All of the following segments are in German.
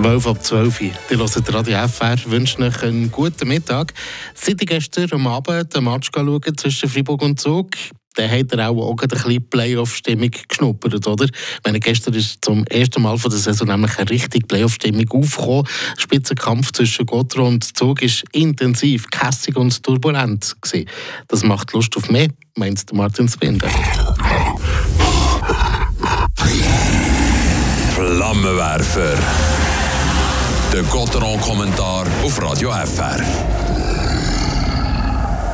12 ab 12 Uhr. Die hören Radio FR, wünschen euch einen guten Mittag. Seit gestern am Abend den Match schauen zwischen Freiburg und Zug, dann hat er auch, auch ein bisschen Playoff-Stimmung geschnuppert, oder? Meine, gestern ist zum ersten Mal von der Saison nämlich eine richtige Playoff-Stimmung aufgekommen. Der Spitzenkampf zwischen Gotro und Zug war intensiv, kässig und turbulent. Gewesen. Das macht Lust auf mehr, meint Martin Spender. Flammenwerfer. Der Gotteron-Kommentar auf Radio FR.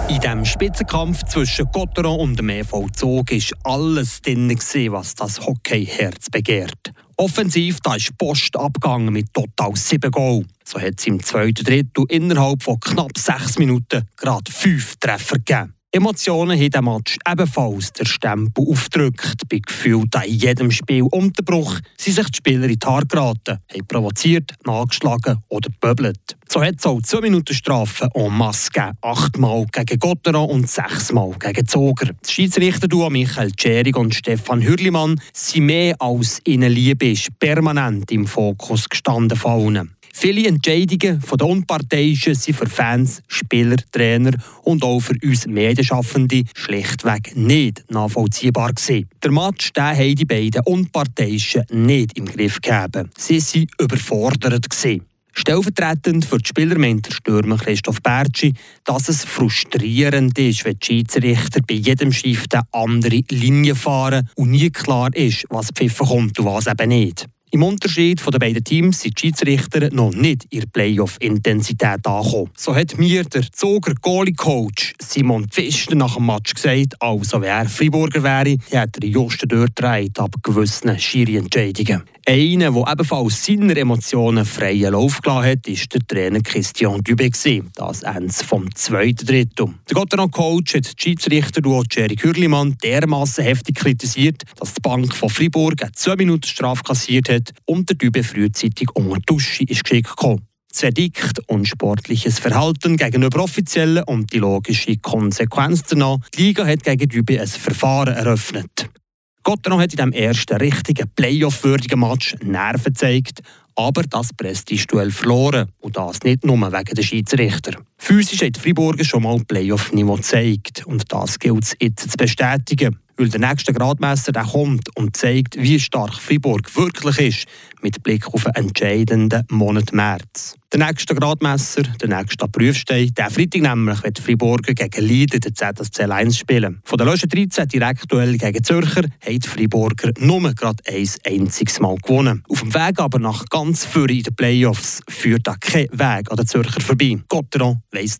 In diesem Spitzenkampf zwischen Gotteron und dem EV Zug war alles drin, was das Hockeyherz begehrt. Offensiv da ist Post abgegangen mit total sieben Goal. So hat es im zweiten Drittel innerhalb von knapp sechs Minuten gerade fünf Treffer gegeben. Emotionen haben dem Match ebenfalls der Stempel aufgedrückt. Bei gefühlt in jedem Spiel Unterbruch sind sich die Spieler in die Haare geraten, haben provoziert, nachgeschlagen oder böbelt. So hat es auch zwei Minuten Strafe en masse gegeben. Achtmal gegen Gotteron und sechsmal gegen Zoger. Die Schiedsrichter Michael Tschering und Stefan Hürlimann sind mehr als ihnen Liebe ist permanent im Fokus gestanden von allen. Viele Entscheidungen von den Unparteiischen sind für Fans, Spieler, Trainer und auch für uns Medienschaffende schlichtweg nicht nachvollziehbar gewesen. Der Match den haben die beiden Unparteiischen nicht im Griff gehabt. Sie waren überfordert. Gewesen. Stellvertretend für die Spieler meint der Stürmer Christoph Bertschi, dass es frustrierend ist, wenn die Schiedsrichter bei jedem Schiff eine andere Linie fahren und nie klar ist, was pfiffen kommt und was eben nicht. Im Unterschied von den beiden Teams sind die Schiedsrichter noch nicht in Playoff-Intensität angekommen. So hat mir der Zoger Goalie-Coach Simon Pfister nach dem Match gesagt, also wer Freiburger wäre, hat er Just durchdreht ab gewissen Schiri-Entscheidungen. Einer, der ebenfalls seine Emotionen freien Lauf gelassen hat, war der Trainer Christian Dubé. Das Ende vom zweiten Drittel. Der Gotteron-Coach hat die Schiedsrichter Jerry Hürlimann dermaßen heftig kritisiert, dass die Bank von Fribourg eine 2 Minuten Strafe kassiert hat und der Dubé frühzeitig unter die Dusche ist geschickt gekommen. Verdikt und sportliches Verhalten gegenüber Offiziellen und die logische Konsequenz danach. Die Liga hat gegen Dübe ein Verfahren eröffnet. Gotteron hat in diesem ersten richtigen Playoff-würdigen Match Nerven gezeigt, aber das Prestigeduell verloren. Und das nicht nur wegen der Schiedsrichter. Physisch hat Fribourg schon mal Playoff-Niveau gezeigt. Und das gilt es jetzt zu bestätigen. Weil der nächste Gradmesser der kommt und zeigt, wie stark Fribourg wirklich ist, mit Blick auf den entscheidenden Monat März. Der nächste Gradmesser, der nächste Prüfstein, der Freitag nämlich wird Fribourg gegen Lied in der ZSC 1 spielen. Von der Löschen 13 Direktduell gegen Zürcher haben die Fribourger nur gerade ein einziges Mal gewonnen. Auf dem Weg aber nach ganz vorne in den Playoffs führt da kein Weg an den Zürcher vorbei. Gotteron weiss